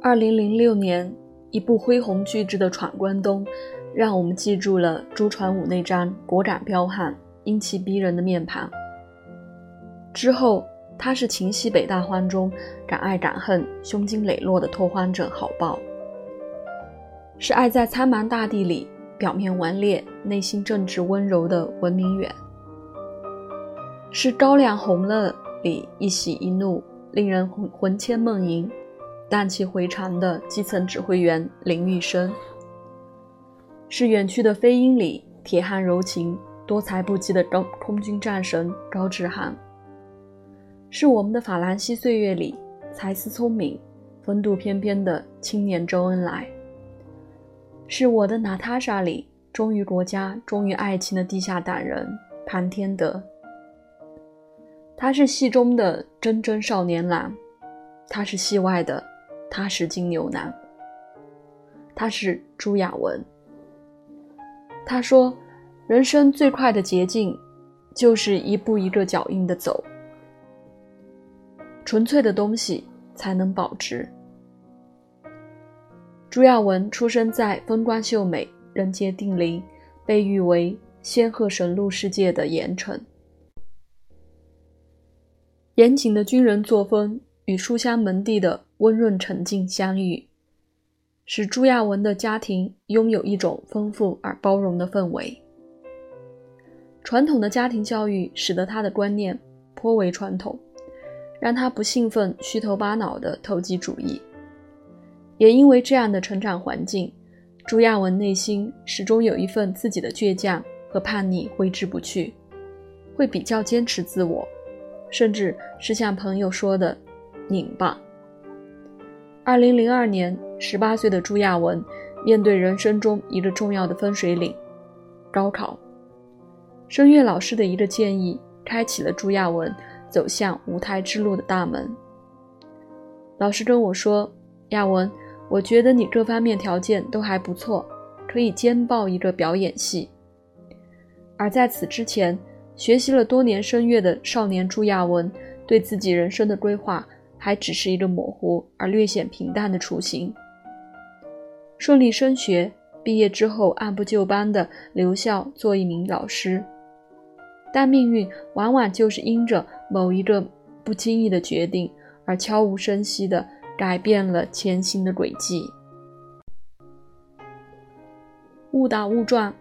二零零六年，一部恢宏巨制的《闯关东》，让我们记住了朱传武那张果敢彪悍、英气逼人的面庞。之后，他是秦西北大荒中敢爱敢恨、胸襟磊落的拓荒者郝豹，是爱在苍茫大地里表面顽劣、内心正直温柔的文明远，是高粱红了里一喜一怒、令人魂魂牵梦萦、荡气回肠的基层指挥员林玉生，是远去的飞鹰里铁汉柔情、多才不羁的高空军战神高志航。是我们的法兰西岁月里才思聪明、风度翩翩的青年周恩来；是我的娜塔莎里忠于国家、忠于爱情的地下党人潘天德。他是戏中的铮铮少年郎，他是戏外的踏实金牛男。他是朱亚文。他说：“人生最快的捷径，就是一步一个脚印的走。”纯粹的东西才能保值。朱亚文出生在风光秀美、人杰地灵、被誉为仙鹤神鹿世界的盐城。严谨的军人作风与书香门第的温润沉静相遇，使朱亚文的家庭拥有一种丰富而包容的氛围。传统的家庭教育使得他的观念颇为传统。让他不兴奋、虚头巴脑的投机主义，也因为这样的成长环境，朱亚文内心始终有一份自己的倔强和叛逆挥之不去，会比较坚持自我，甚至是像朋友说的“拧巴”。二零零二年，十八岁的朱亚文面对人生中一个重要的分水岭——高考，声乐老师的一个建议，开启了朱亚文。走向舞台之路的大门。老师跟我说：“亚文，我觉得你各方面条件都还不错，可以兼报一个表演系。”而在此之前，学习了多年声乐的少年朱亚文，对自己人生的规划还只是一个模糊而略显平淡的雏形。顺利升学，毕业之后按部就班的留校做一名老师。但命运往往就是因着某一个不经意的决定，而悄无声息地改变了前行的轨迹。误打误撞，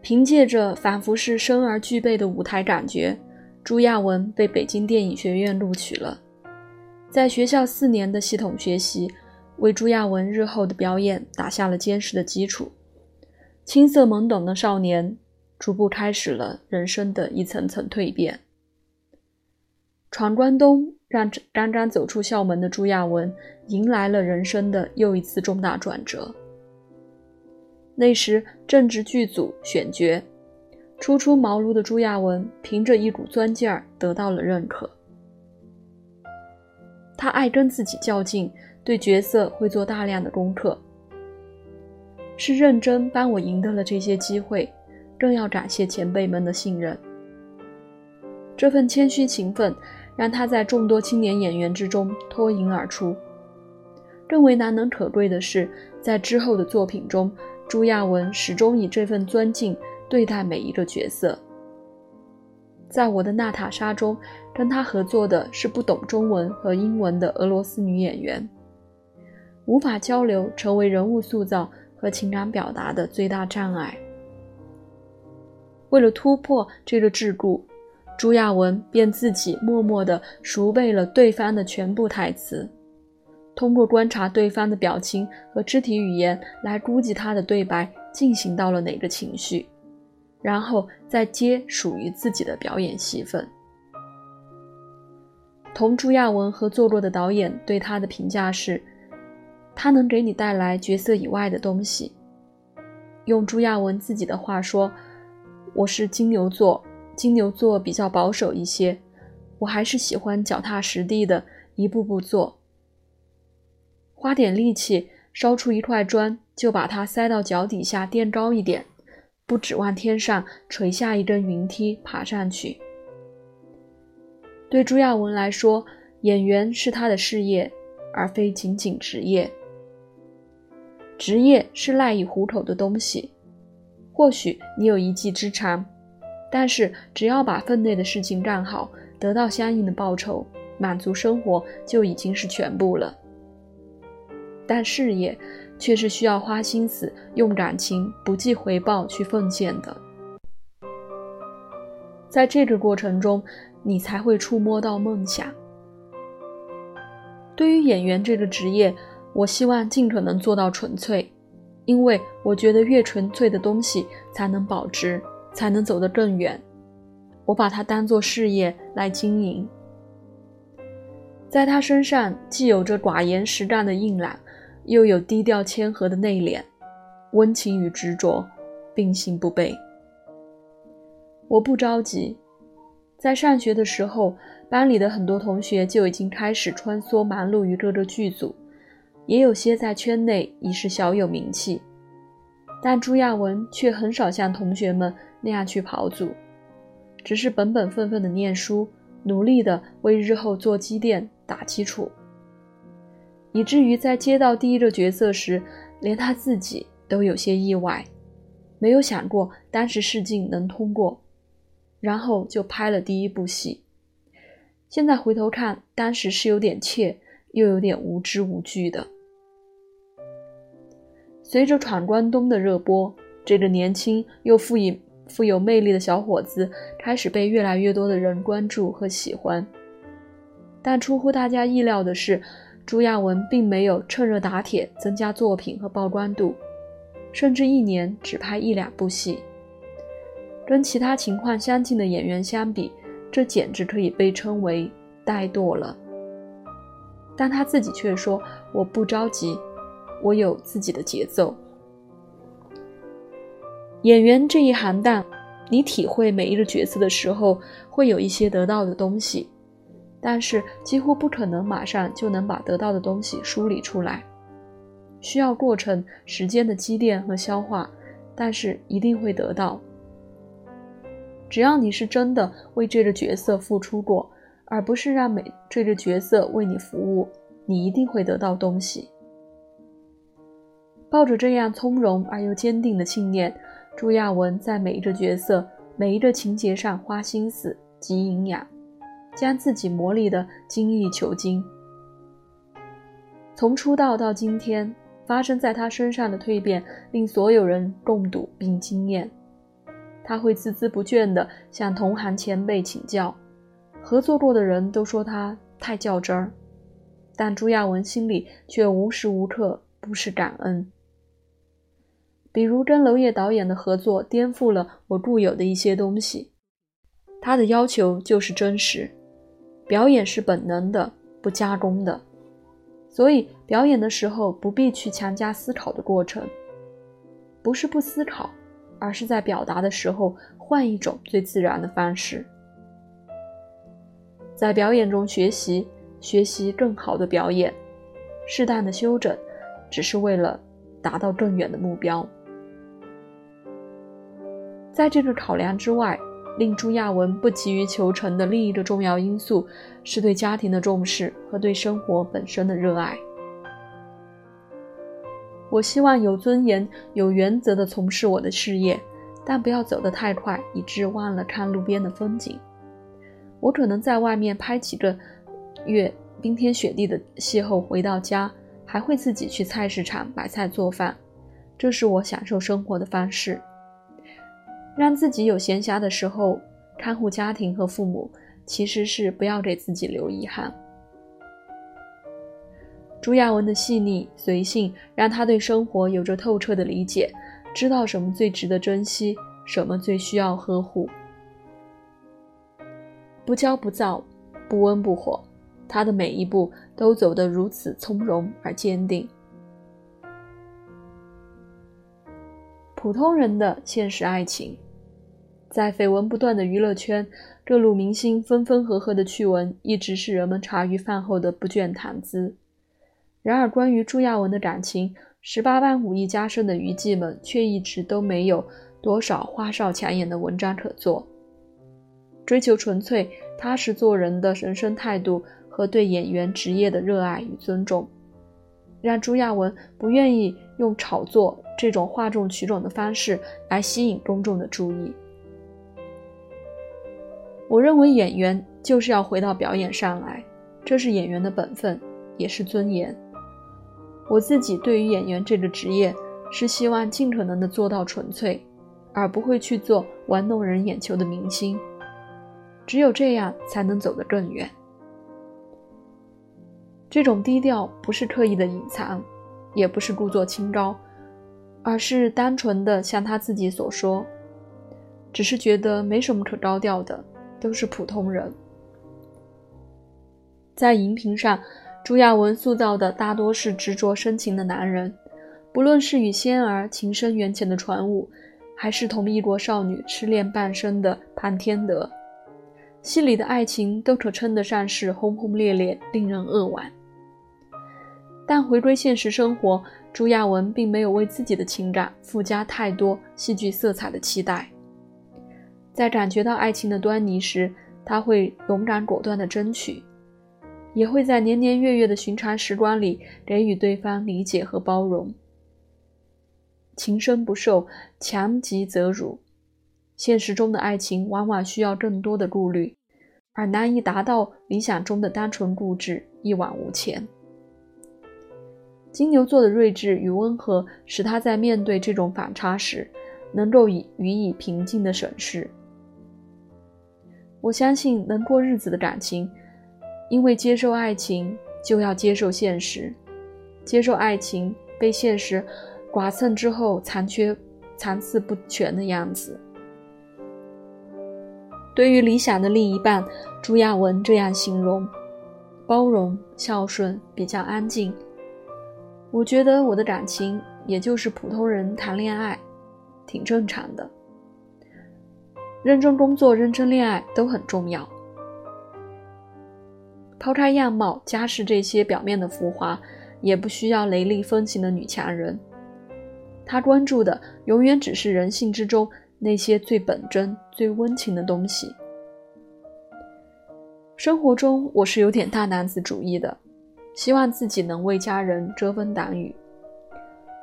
凭借着仿佛是生而具备的舞台感觉，朱亚文被北京电影学院录取了。在学校四年的系统学习，为朱亚文日后的表演打下了坚实的基础。青涩懵懂的少年。逐步开始了人生的一层层蜕变。闯关东让刚刚走出校门的朱亚文迎来了人生的又一次重大转折。那时正值剧组选角，初出茅庐的朱亚文凭着一股钻劲儿得到了认可。他爱跟自己较劲，对角色会做大量的功课，是认真帮我赢得了这些机会。更要感谢前辈们的信任。这份谦虚勤奋，让他在众多青年演员之中脱颖而出。更为难能可贵的是，在之后的作品中，朱亚文始终以这份尊敬对待每一个角色。在我的娜塔莎中，跟他合作的是不懂中文和英文的俄罗斯女演员，无法交流，成为人物塑造和情感表达的最大障碍。为了突破这个桎梏，朱亚文便自己默默地熟背了对方的全部台词，通过观察对方的表情和肢体语言来估计他的对白进行到了哪个情绪，然后再接属于自己的表演戏份。同朱亚文合作过的导演对他的评价是：他能给你带来角色以外的东西。用朱亚文自己的话说。我是金牛座，金牛座比较保守一些，我还是喜欢脚踏实地的一步步做，花点力气烧出一块砖，就把它塞到脚底下垫高一点，不指望天上垂下一根云梯爬上去。对朱亚文来说，演员是他的事业，而非仅仅职业。职业是赖以糊口的东西。或许你有一技之长，但是只要把分内的事情干好，得到相应的报酬，满足生活就已经是全部了。但事业却是需要花心思、用感情、不计回报去奉献的。在这个过程中，你才会触摸到梦想。对于演员这个职业，我希望尽可能做到纯粹。因为我觉得越纯粹的东西才能保值，才能走得更远。我把它当做事业来经营，在他身上既有着寡言实干的硬朗，又有低调谦和的内敛，温情与执着并行不悖。我不着急，在上学的时候，班里的很多同学就已经开始穿梭忙碌于各个剧组。也有些在圈内已是小有名气，但朱亚文却很少像同学们那样去跑组，只是本本分分的念书，努力的为日后做积淀打基础，以至于在接到第一个角色时，连他自己都有些意外，没有想过当时试镜能通过，然后就拍了第一部戏。现在回头看，当时是有点怯，又有点无知无惧的。随着《闯关东》的热播，这个年轻又富以富有魅力的小伙子开始被越来越多的人关注和喜欢。但出乎大家意料的是，朱亚文并没有趁热打铁增加作品和曝光度，甚至一年只拍一两部戏。跟其他情况相近的演员相比，这简直可以被称为怠惰了。但他自己却说：“我不着急。”我有自己的节奏。演员这一行当，你体会每一个角色的时候，会有一些得到的东西，但是几乎不可能马上就能把得到的东西梳理出来，需要过程、时间的积淀和消化，但是一定会得到。只要你是真的为这个角色付出过，而不是让每这个角色为你服务，你一定会得到东西。抱着这样从容而又坚定的信念，朱亚文在每一个角色、每一个情节上花心思、积营养，将自己磨砺的精益求精。从出道到今天，发生在他身上的蜕变令所有人共睹并惊艳。他会孜孜不倦地向同行前辈请教，合作过的人都说他太较真儿，但朱亚文心里却无时无刻不是感恩。比如跟娄烨导演的合作颠覆了我固有的一些东西。他的要求就是真实，表演是本能的，不加工的，所以表演的时候不必去强加思考的过程。不是不思考，而是在表达的时候换一种最自然的方式，在表演中学习，学习更好的表演，适当的修整，只是为了达到更远的目标。在这个考量之外，令朱亚文不急于求成的另一个重要因素，是对家庭的重视和对生活本身的热爱。我希望有尊严、有原则地从事我的事业，但不要走得太快，以致忘了看路边的风景。我可能在外面拍几个月冰天雪地的邂逅，回到家还会自己去菜市场买菜做饭，这是我享受生活的方式。让自己有闲暇的时候看护家庭和父母，其实是不要给自己留遗憾。朱亚文的细腻随性，让他对生活有着透彻的理解，知道什么最值得珍惜，什么最需要呵护。不骄不躁，不温不火，他的每一步都走得如此从容而坚定。普通人的现实爱情。在绯闻不断的娱乐圈，各路明星分分合合的趣闻一直是人们茶余饭后的不倦谈资。然而，关于朱亚文的感情，十八般武艺加深的娱记们却一直都没有多少花哨抢眼的文章可做。追求纯粹、踏实做人的人生态度和对演员职业的热爱与尊重，让朱亚文不愿意用炒作这种哗众取宠的方式来吸引公众的注意。我认为演员就是要回到表演上来，这是演员的本分，也是尊严。我自己对于演员这个职业，是希望尽可能的做到纯粹，而不会去做玩弄人眼球的明星。只有这样，才能走得更远。这种低调不是刻意的隐藏，也不是故作清高，而是单纯的像他自己所说，只是觉得没什么可高调的。都是普通人，在荧屏上，朱亚文塑造的大多是执着深情的男人，不论是与仙儿情深缘浅的传武，还是同一国少女痴恋半生的潘天德，戏里的爱情都可称得上是轰轰烈烈，令人扼腕。但回归现实生活，朱亚文并没有为自己的情感附加太多戏剧色彩的期待。在感觉到爱情的端倪时，他会勇敢果断地争取，也会在年年月月的寻常时光里给予对方理解和包容。情深不寿，强极则辱。现实中的爱情往往需要更多的顾虑，而难以达到理想中的单纯固执，一往无前。金牛座的睿智与温和，使他在面对这种反差时，能够以予以平静的审视。我相信能过日子的感情，因为接受爱情就要接受现实，接受爱情被现实剐蹭之后残缺、残次不全的样子。对于理想的另一半，朱亚文这样形容：包容、孝顺、比较安静。我觉得我的感情也就是普通人谈恋爱，挺正常的。认真工作、认真恋爱都很重要。抛开样貌、家世这些表面的浮华，也不需要雷厉风行的女强人。他关注的永远只是人性之中那些最本真、最温情的东西。生活中，我是有点大男子主义的，希望自己能为家人遮风挡雨。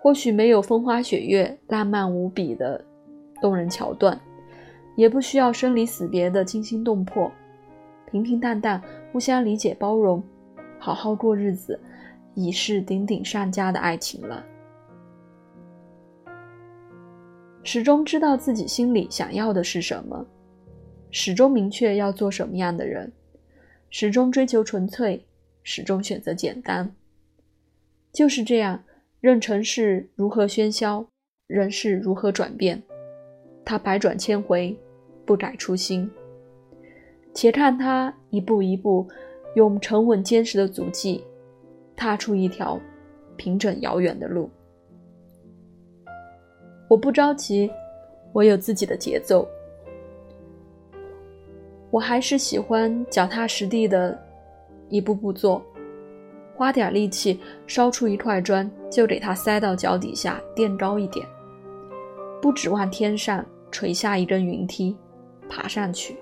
或许没有风花雪月、浪漫无比的动人桥段。也不需要生离死别的惊心动魄，平平淡淡，互相理解包容，好好过日子，已是顶顶上佳的爱情了。始终知道自己心里想要的是什么，始终明确要做什么样的人，始终追求纯粹，始终选择简单。就是这样，任尘世如何喧嚣，人世如何转变，他百转千回。不改初心，且看他一步一步，用沉稳坚实的足迹，踏出一条平整遥远的路。我不着急，我有自己的节奏。我还是喜欢脚踏实地的，一步步做，花点力气烧出一块砖，就给它塞到脚底下垫高一点，不指望天上垂下一根云梯。爬上去。